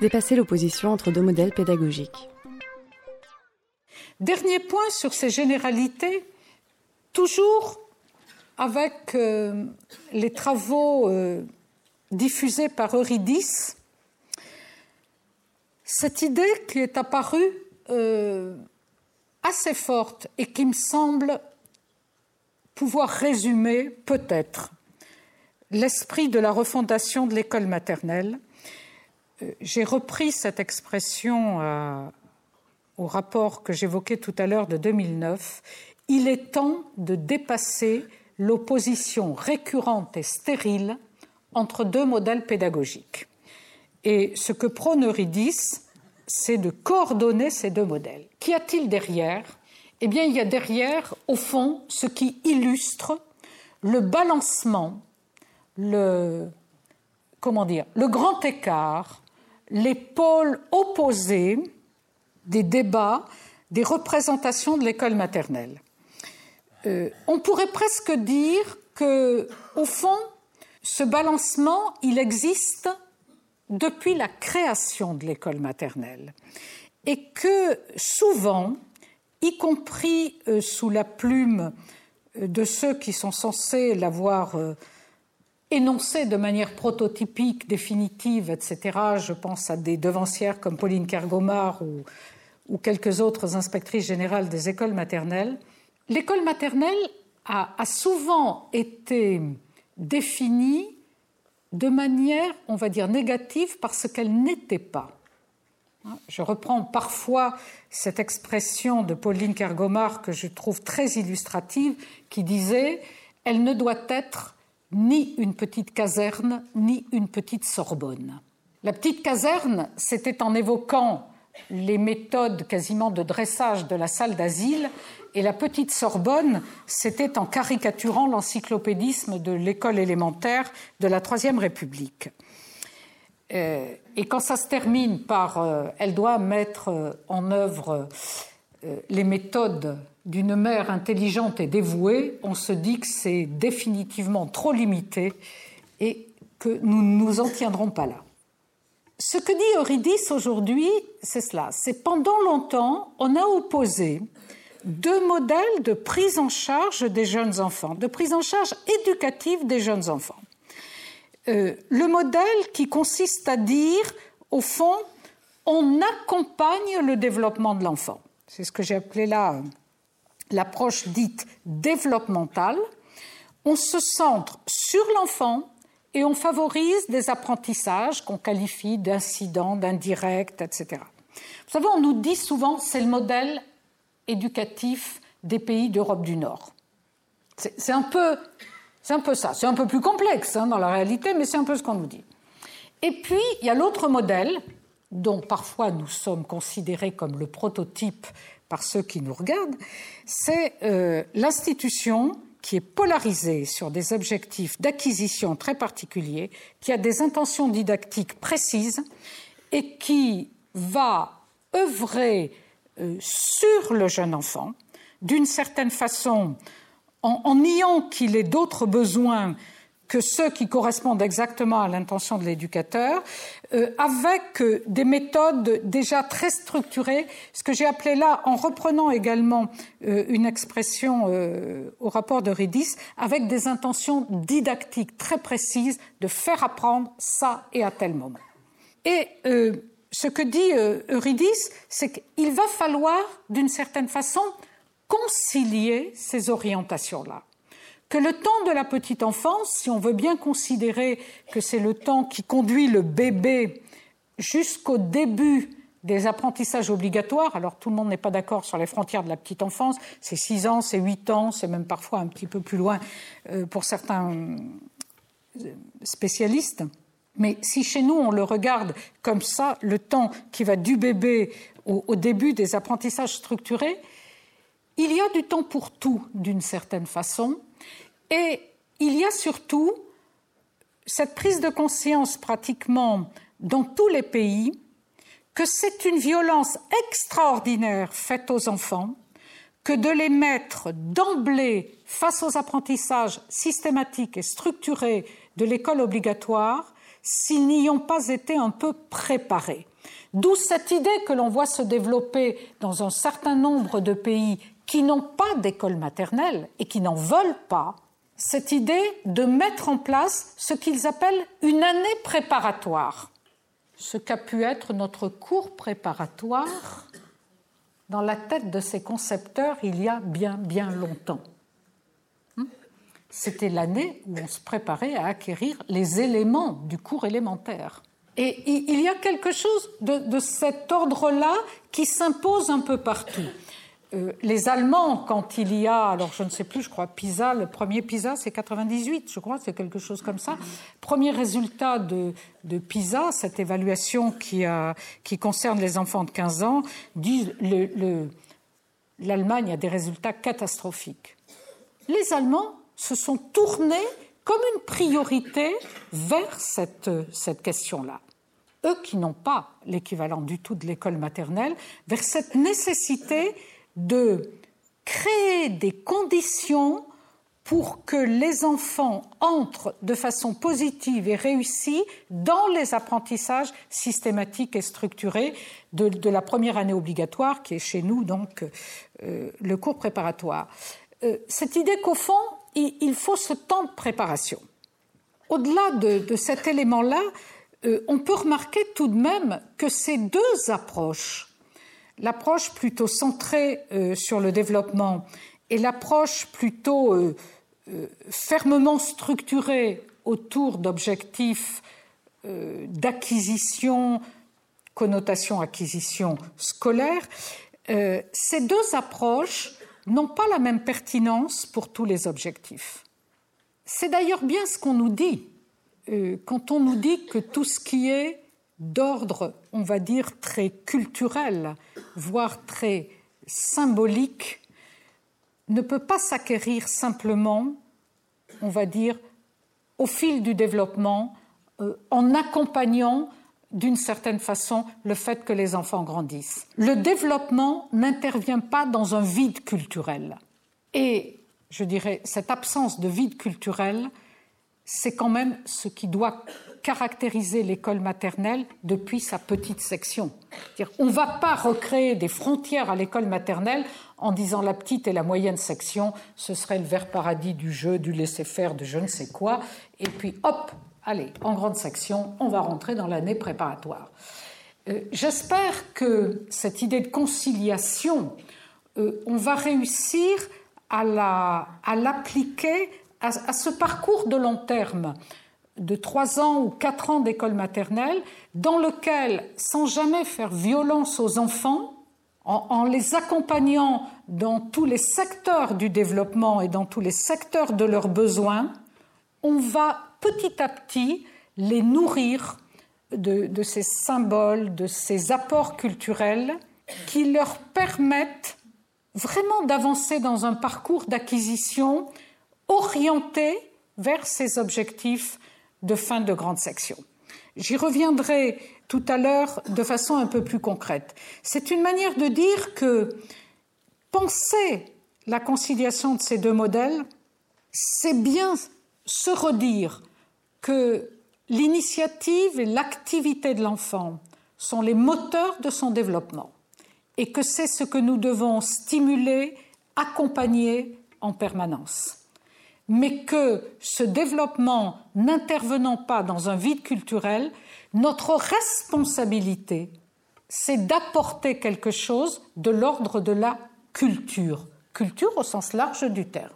Dépasser l'opposition entre deux modèles pédagogiques. Dernier point sur ces généralités, toujours avec euh, les travaux euh, diffusés par Eurydice, cette idée qui est apparue euh, assez forte et qui me semble pouvoir résumer peut-être l'esprit de la refondation de l'école maternelle. J'ai repris cette expression au rapport que j'évoquais tout à l'heure de 2009. Il est temps de dépasser l'opposition récurrente et stérile entre deux modèles pédagogiques. Et ce que prône Eurydice, c'est de coordonner ces deux modèles. Qu'y a-t-il derrière? Eh bien, il y a derrière, au fond, ce qui illustre le balancement, le, comment dire, le grand écart, les pôles opposés des débats, des représentations de l'école maternelle. Euh, on pourrait presque dire que, au fond, ce balancement, il existe depuis la création de l'école maternelle et que souvent, y compris euh, sous la plume euh, de ceux qui sont censés l'avoir énoncé de manière prototypique, définitive, etc., je pense à des devancières comme Pauline Kergomar ou, quelques autres inspectrices générales des écoles maternelles, l'école maternelle a, souvent été définie de manière, on va dire, négative parce qu'elle n'était pas. Je reprends parfois cette expression de Pauline Kergomar que je trouve très illustrative, qui disait Elle ne doit être ni une petite caserne, ni une petite Sorbonne. La petite caserne, c'était en évoquant les méthodes quasiment de dressage de la salle d'asile et la petite Sorbonne, c'était en caricaturant l'encyclopédisme de l'école élémentaire de la Troisième République. Euh, et quand ça se termine par euh, elle doit mettre euh, en œuvre les méthodes d'une mère intelligente et dévouée, on se dit que c'est définitivement trop limité et que nous ne nous en tiendrons pas là. Ce que dit Eurydice aujourd'hui, c'est cela. C'est pendant longtemps, on a opposé deux modèles de prise en charge des jeunes enfants, de prise en charge éducative des jeunes enfants. Euh, le modèle qui consiste à dire, au fond, on accompagne le développement de l'enfant. C'est ce que j'ai appelé là l'approche dite développementale. On se centre sur l'enfant et on favorise des apprentissages qu'on qualifie d'incidents, d'indirects, etc. Vous savez, on nous dit souvent c'est le modèle éducatif des pays d'Europe du Nord. C'est un peu, un peu ça. C'est un peu plus complexe hein, dans la réalité, mais c'est un peu ce qu'on nous dit. Et puis il y a l'autre modèle dont parfois nous sommes considérés comme le prototype par ceux qui nous regardent, c'est euh, l'institution qui est polarisée sur des objectifs d'acquisition très particuliers, qui a des intentions didactiques précises et qui va œuvrer euh, sur le jeune enfant, d'une certaine façon, en, niant qu'il ait d'autres besoins que ceux qui correspondent exactement à l'intention de l'éducateur, euh, avec euh, des méthodes déjà très structurées, ce que j'ai appelé là, en reprenant également une expression au rapport de Ridis, avec des intentions didactiques très précises de faire apprendre ça et à tel moment. Et ce que dit euh, Eurydice, c'est qu'il va falloir, d'une certaine façon, concilier ces orientations-là. Que le temps de la petite enfance, si on veut bien considérer que c'est le temps qui conduit le bébé jusqu'au début des apprentissages obligatoires, alors tout le monde n'est pas d'accord sur les frontières de la petite enfance, c'est 6 ans, c'est 8 ans, c'est même parfois un petit peu plus loin euh, pour certains euh, spécialistes. Mais si chez nous on le regarde comme ça, le temps qui va du bébé au, début des apprentissages structurés, il y a du temps pour tout d'une certaine façon, et il y a surtout cette prise de conscience pratiquement dans tous les pays que c'est une violence extraordinaire faite aux enfants que de les mettre d'emblée face aux apprentissages systématiques et structurés de l'école obligatoire s'ils n'y ont pas été un peu préparés. D'où cette idée que l'on voit se développer dans un certain nombre de pays qui n'ont pas d'école maternelle et qui n'en veulent pas, cette idée de mettre en place ce qu'ils appellent une année préparatoire, ce qu'a pu être notre cours préparatoire dans la tête de ces concepteurs il y a bien bien longtemps. Hmm? C'était l'année où on se préparait à acquérir les éléments du cours élémentaire. Et il y a quelque chose de, de cet ordre-là qui s'impose un peu partout. Euh, les Allemands, quand il y a, alors je ne sais plus, je crois, PISA, le premier PISA, c'est 98, je crois, c'est quelque chose comme ça. Premier résultat de, PISA, cette évaluation qui, concerne les enfants de 15 ans, dit l'Allemagne a des résultats catastrophiques. Les Allemands se sont tournés comme une priorité vers cette question-là. Eux qui n'ont pas l'équivalent du tout de l'école maternelle, vers cette nécessité de créer des conditions pour que les enfants entrent de façon positive et réussie dans les apprentissages systématiques et structurés de, la première année obligatoire, qui est chez nous donc euh, le cours préparatoire. Euh, cette idée qu'au fond, il, faut ce temps de préparation. Au-delà de, cet élément-là, euh, on peut remarquer tout de même que ces deux approches l'approche plutôt centrée euh, sur le développement et l'approche plutôt euh, euh, fermement structurée autour d'objectifs d'acquisition, connotation acquisition scolaire, ces deux approches n'ont pas la même pertinence pour tous les objectifs. C'est d'ailleurs bien ce qu'on nous dit quand on nous dit que tout ce qui est d'ordre, on va dire, très culturel, voire très symbolique, ne peut pas s'acquérir simplement, on va dire, au fil du développement, euh, en accompagnant d'une certaine façon le fait que les enfants grandissent. Le développement n'intervient pas dans un vide culturel. Et je dirais, cette absence de vide culturel, c'est quand même ce qui doit caractériser l'école maternelle depuis sa petite section. On ne va pas recréer des frontières à l'école maternelle en disant la petite et la moyenne section, ce serait le vert paradis du jeu, du laisser-faire, de je ne sais quoi, et puis hop, allez, en grande section, on va rentrer dans l'année préparatoire. Euh, j'espère que cette idée de conciliation, euh, on va réussir à l'appliquer à, à, ce parcours de long terme de trois ans ou quatre ans d'école maternelle, dans lequel, sans jamais faire violence aux enfants, en, les accompagnant dans tous les secteurs du développement et dans tous les secteurs de leurs besoins, on va petit à petit les nourrir de, de ces symboles, de ces apports culturels qui leur permettent vraiment d'avancer dans un parcours d'acquisition orienté vers ces objectifs de fin de grande section. J'y reviendrai tout à l'heure de façon un peu plus concrète. C'est une manière de dire que penser la conciliation de ces deux modèles, c'est bien se redire que l'initiative et l'activité de l'enfant sont les moteurs de son développement et que c'est ce que nous devons stimuler, accompagner en permanence mais que ce développement n'intervenant pas dans un vide culturel, notre responsabilité, c'est d'apporter quelque chose de l'ordre de la culture, culture au sens large du terme.